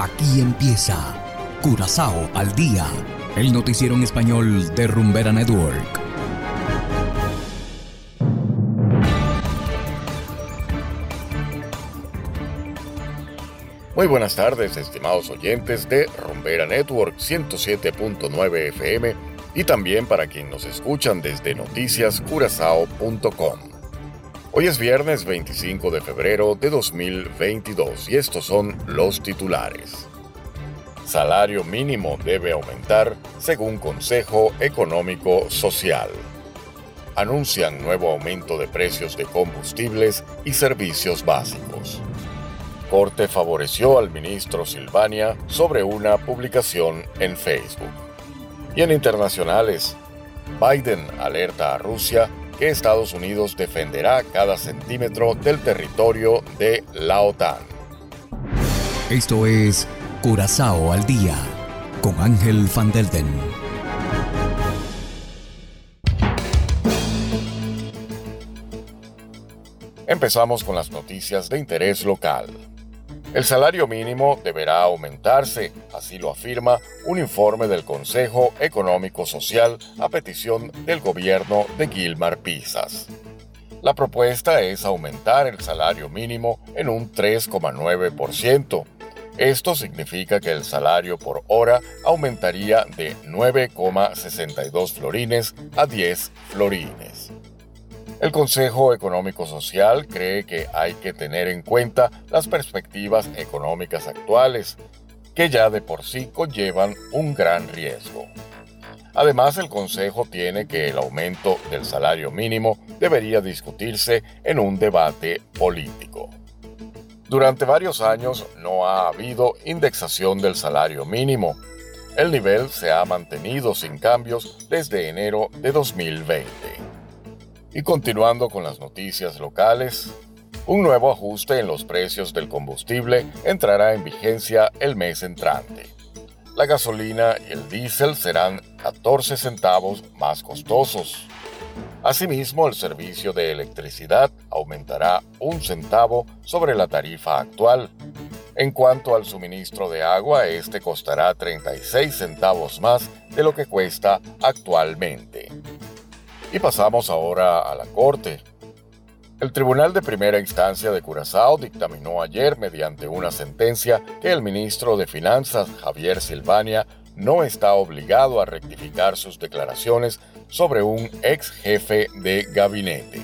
Aquí empieza Curazao al día, el noticiero en español de Rumbera Network. Muy buenas tardes, estimados oyentes de Rumbera Network 107.9 FM y también para quien nos escuchan desde noticiascurazao.com. Hoy es viernes 25 de febrero de 2022 y estos son los titulares. Salario mínimo debe aumentar según Consejo Económico Social. Anuncian nuevo aumento de precios de combustibles y servicios básicos. Corte favoreció al ministro Silvania sobre una publicación en Facebook. Y en internacionales, Biden alerta a Rusia que Estados Unidos defenderá cada centímetro del territorio de la OTAN. Esto es Curazao al día con Ángel Van Delden. Empezamos con las noticias de interés local. El salario mínimo deberá aumentarse, así lo afirma un informe del Consejo Económico Social a petición del gobierno de Gilmar Pisas. La propuesta es aumentar el salario mínimo en un 3,9%. Esto significa que el salario por hora aumentaría de 9,62 florines a 10 florines. El Consejo Económico Social cree que hay que tener en cuenta las perspectivas económicas actuales, que ya de por sí conllevan un gran riesgo. Además, el Consejo tiene que el aumento del salario mínimo debería discutirse en un debate político. Durante varios años no ha habido indexación del salario mínimo. El nivel se ha mantenido sin cambios desde enero de 2020. Y continuando con las noticias locales, un nuevo ajuste en los precios del combustible entrará en vigencia el mes entrante. La gasolina y el diésel serán 14 centavos más costosos. Asimismo, el servicio de electricidad aumentará un centavo sobre la tarifa actual. En cuanto al suministro de agua, este costará 36 centavos más de lo que cuesta actualmente. Y pasamos ahora a la Corte. El Tribunal de Primera Instancia de Curazao dictaminó ayer mediante una sentencia que el ministro de Finanzas, Javier Silvania, no está obligado a rectificar sus declaraciones sobre un ex jefe de gabinete.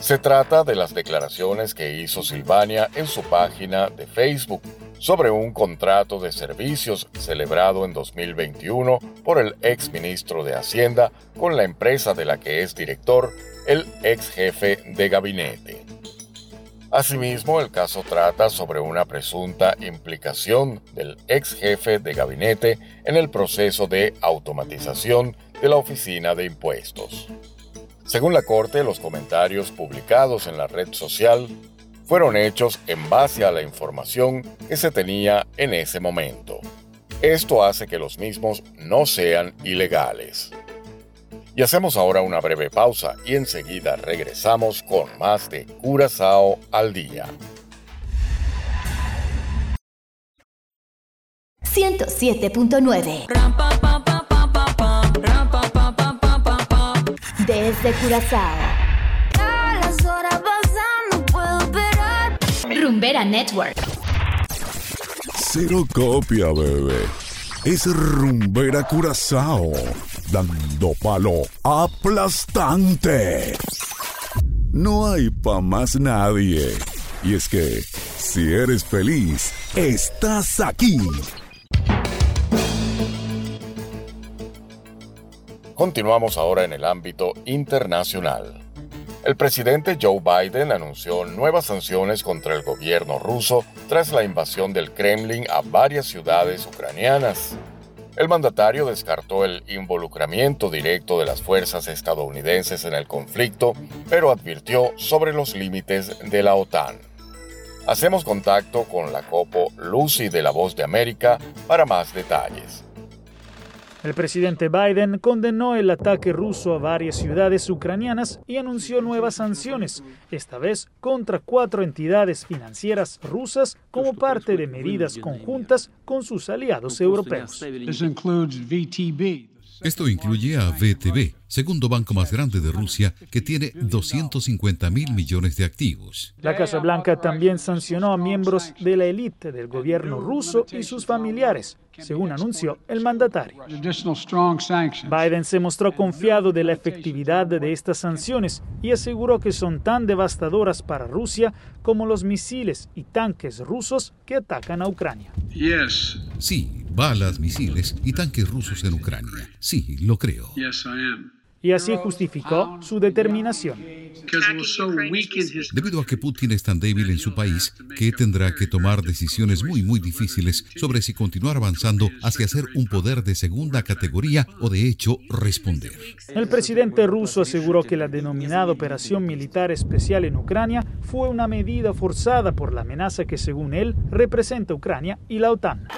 Se trata de las declaraciones que hizo Silvania en su página de Facebook sobre un contrato de servicios celebrado en 2021 por el ex ministro de Hacienda con la empresa de la que es director, el ex jefe de gabinete. Asimismo, el caso trata sobre una presunta implicación del ex jefe de gabinete en el proceso de automatización de la Oficina de Impuestos. Según la Corte, los comentarios publicados en la red social fueron hechos en base a la información que se tenía en ese momento. Esto hace que los mismos no sean ilegales. Y hacemos ahora una breve pausa y enseguida regresamos con más de Curazao al día. 107.9 Desde Curazao Rumbera Network. Cero copia, bebé. Es Rumbera Curazao. Dando palo aplastante. No hay pa' más nadie. Y es que, si eres feliz, estás aquí. Continuamos ahora en el ámbito internacional. El presidente Joe Biden anunció nuevas sanciones contra el gobierno ruso tras la invasión del Kremlin a varias ciudades ucranianas. El mandatario descartó el involucramiento directo de las fuerzas estadounidenses en el conflicto, pero advirtió sobre los límites de la OTAN. Hacemos contacto con la copo Lucy de la Voz de América para más detalles. El presidente Biden condenó el ataque ruso a varias ciudades ucranianas y anunció nuevas sanciones, esta vez contra cuatro entidades financieras rusas como parte de medidas conjuntas con sus aliados europeos. Esto incluye a VTB, segundo banco más grande de Rusia, que tiene 250 mil millones de activos. La Casa Blanca también sancionó a miembros de la élite del gobierno ruso y sus familiares, según anunció el mandatario. Biden se mostró confiado de la efectividad de estas sanciones y aseguró que son tan devastadoras para Rusia como los misiles y tanques rusos que atacan a Ucrania. Sí, balas, misiles y tanques rusos en Ucrania. Sí, lo creo. Y así justificó su determinación. Debido a que Putin es tan débil en su país que tendrá que tomar decisiones muy muy difíciles sobre si continuar avanzando hacia ser un poder de segunda categoría o de hecho responder. El presidente ruso aseguró que la denominada operación militar especial en Ucrania fue una medida forzada por la amenaza que según él representa Ucrania y la OTAN.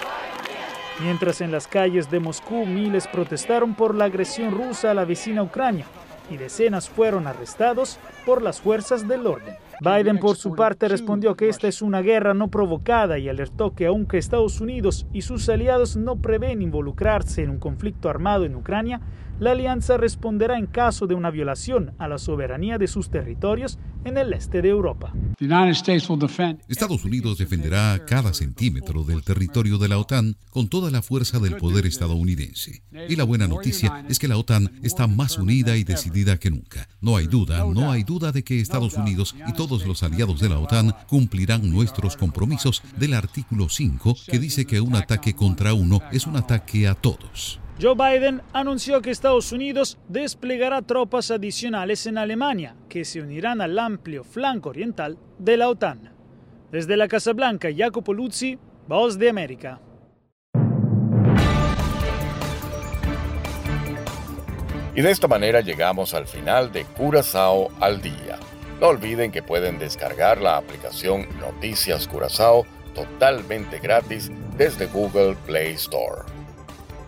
Mientras en las calles de Moscú miles protestaron por la agresión rusa a la vecina Ucrania y decenas fueron arrestados por las fuerzas del orden. Biden por su parte respondió que esta es una guerra no provocada y alertó que aunque Estados Unidos y sus aliados no prevén involucrarse en un conflicto armado en Ucrania, la alianza responderá en caso de una violación a la soberanía de sus territorios en el este de Europa. Estados Unidos defenderá cada centímetro del territorio de la OTAN con toda la fuerza del poder estadounidense. Y la buena noticia es que la OTAN está más unida y decidida que nunca. No hay duda, no hay duda de que Estados Unidos y todos los aliados de la OTAN cumplirán nuestros compromisos del artículo 5 que dice que un ataque contra uno es un ataque a todos. Joe Biden anunció que Estados Unidos desplegará tropas adicionales en Alemania, que se unirán al amplio flanco oriental de la OTAN. Desde la Casa Blanca, Jacopo Luzzi, Voz de América. Y de esta manera llegamos al final de Curazao al día. No olviden que pueden descargar la aplicación Noticias Curazao totalmente gratis desde Google Play Store.